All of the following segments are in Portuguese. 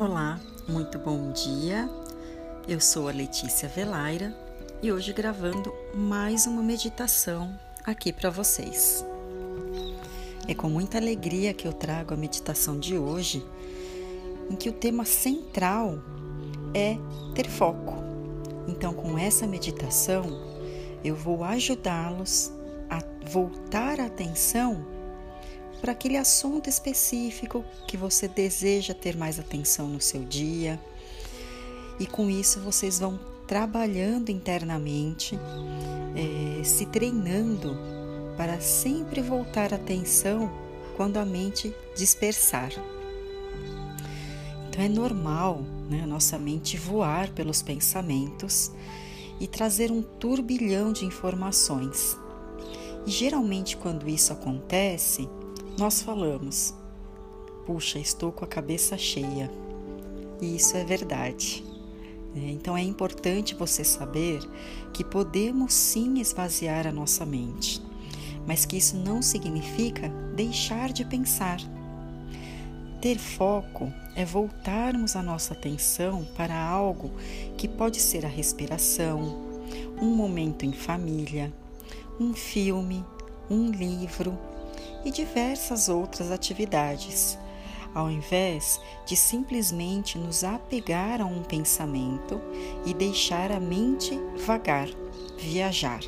Olá, muito bom dia. Eu sou a Letícia Velaira e hoje gravando mais uma meditação aqui para vocês. É com muita alegria que eu trago a meditação de hoje, em que o tema central é ter foco. Então, com essa meditação, eu vou ajudá-los a voltar a atenção para aquele assunto específico que você deseja ter mais atenção no seu dia. E com isso vocês vão trabalhando internamente, é, se treinando para sempre voltar a atenção quando a mente dispersar. Então é normal né, a nossa mente voar pelos pensamentos e trazer um turbilhão de informações. E geralmente, quando isso acontece, nós falamos: puxa, estou com a cabeça cheia. E isso é verdade. Né? Então é importante você saber que podemos sim esvaziar a nossa mente, mas que isso não significa deixar de pensar. Ter foco é voltarmos a nossa atenção para algo que pode ser a respiração, um momento em família, um filme, um livro, e diversas outras atividades, ao invés de simplesmente nos apegar a um pensamento e deixar a mente vagar, viajar.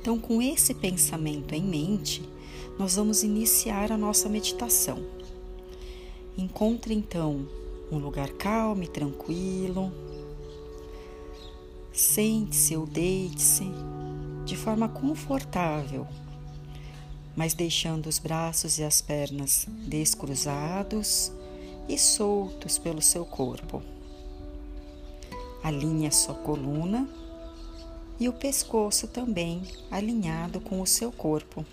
Então, com esse pensamento em mente, nós vamos iniciar a nossa meditação. Encontre então um lugar calmo e tranquilo. Sente-se ou deite-se de forma confortável mas deixando os braços e as pernas descruzados e soltos pelo seu corpo. Alinhe a sua coluna e o pescoço também alinhado com o seu corpo.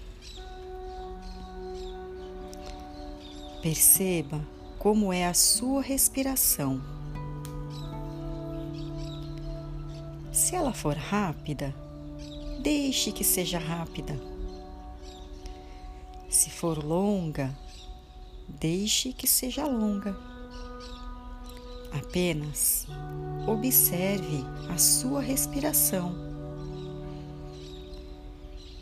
Perceba como é a sua respiração. Se ela for rápida, deixe que seja rápida se for longa, deixe que seja longa. Apenas observe a sua respiração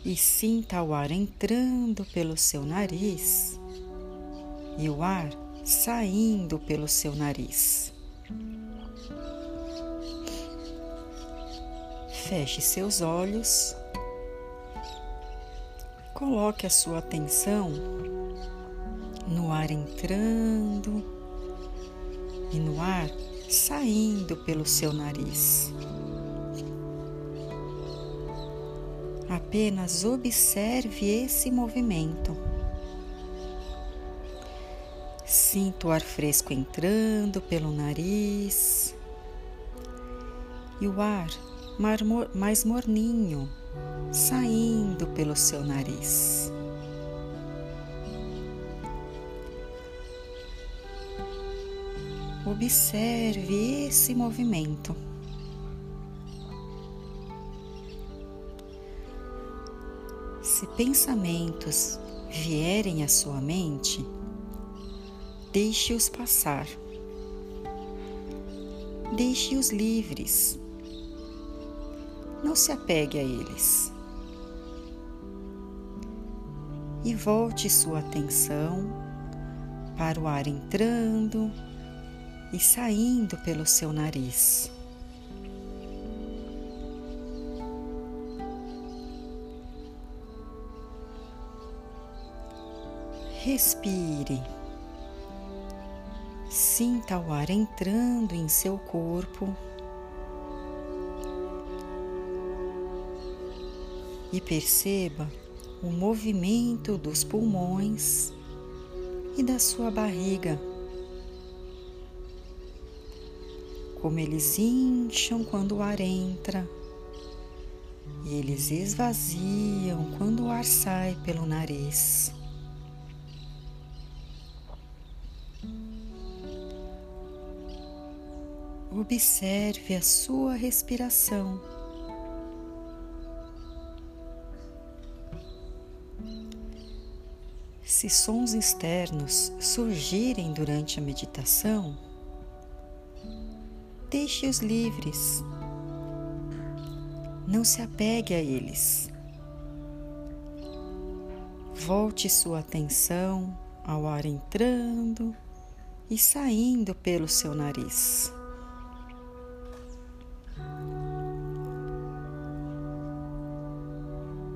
e sinta o ar entrando pelo seu nariz e o ar saindo pelo seu nariz. Feche seus olhos Coloque a sua atenção no ar entrando e no ar saindo pelo seu nariz. Apenas observe esse movimento. Sinta o ar fresco entrando pelo nariz e o ar mais morninho saindo pelo seu nariz. Observe esse movimento. Se pensamentos vierem à sua mente, deixe-os passar. Deixe-os livres. Não se apegue a eles. E volte sua atenção para o ar entrando e saindo pelo seu nariz. Respire. Sinta o ar entrando em seu corpo e perceba o movimento dos pulmões e da sua barriga. Como eles incham quando o ar entra e eles esvaziam quando o ar sai pelo nariz. Observe a sua respiração. Se sons externos surgirem durante a meditação, deixe-os livres. Não se apegue a eles. Volte sua atenção ao ar entrando e saindo pelo seu nariz.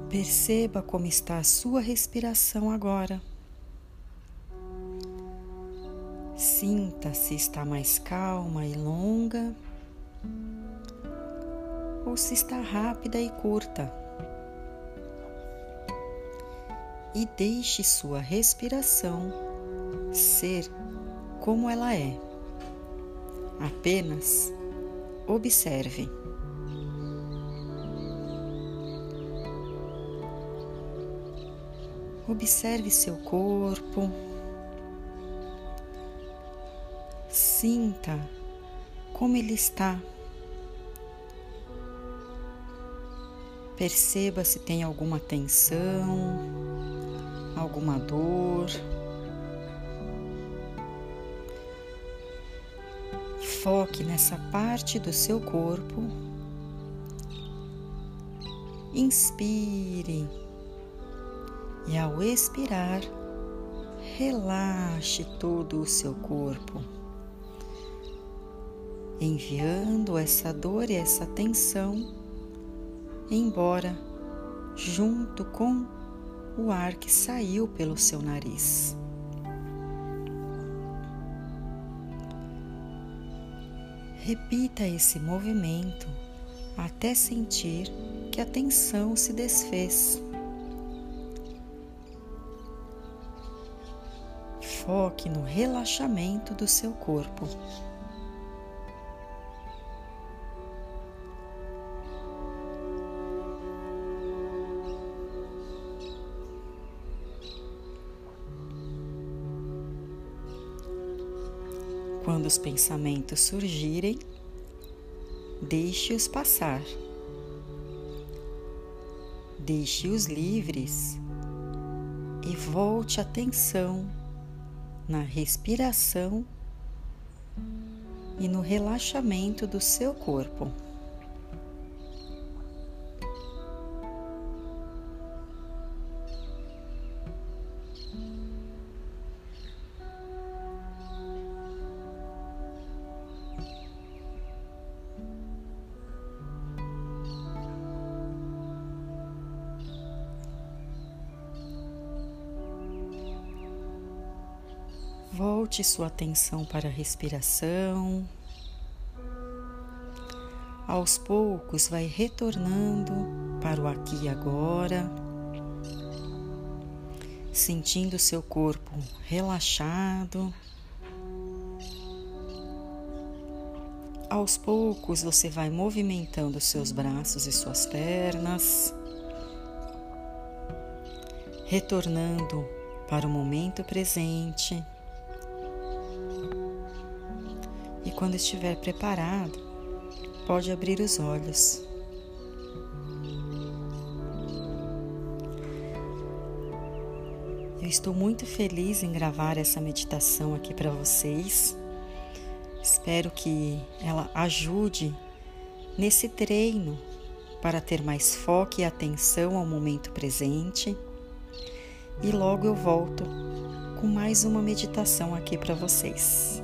Perceba como está a sua respiração agora. Sinta se está mais calma e longa ou se está rápida e curta. E deixe sua respiração ser como ela é. Apenas observe. Observe seu corpo. Sinta como ele está. Perceba se tem alguma tensão, alguma dor. Foque nessa parte do seu corpo. Inspire e ao expirar, relaxe todo o seu corpo, enviando essa dor e essa tensão embora junto com o ar que saiu pelo seu nariz. Repita esse movimento até sentir que a tensão se desfez. foque no relaxamento do seu corpo. Quando os pensamentos surgirem, deixe-os passar. Deixe-os livres e volte atenção na respiração e no relaxamento do seu corpo. Volte sua atenção para a respiração. Aos poucos, vai retornando para o aqui e agora, sentindo seu corpo relaxado. Aos poucos, você vai movimentando seus braços e suas pernas, retornando para o momento presente. Quando estiver preparado, pode abrir os olhos. Eu estou muito feliz em gravar essa meditação aqui para vocês. Espero que ela ajude nesse treino para ter mais foco e atenção ao momento presente. E logo eu volto com mais uma meditação aqui para vocês.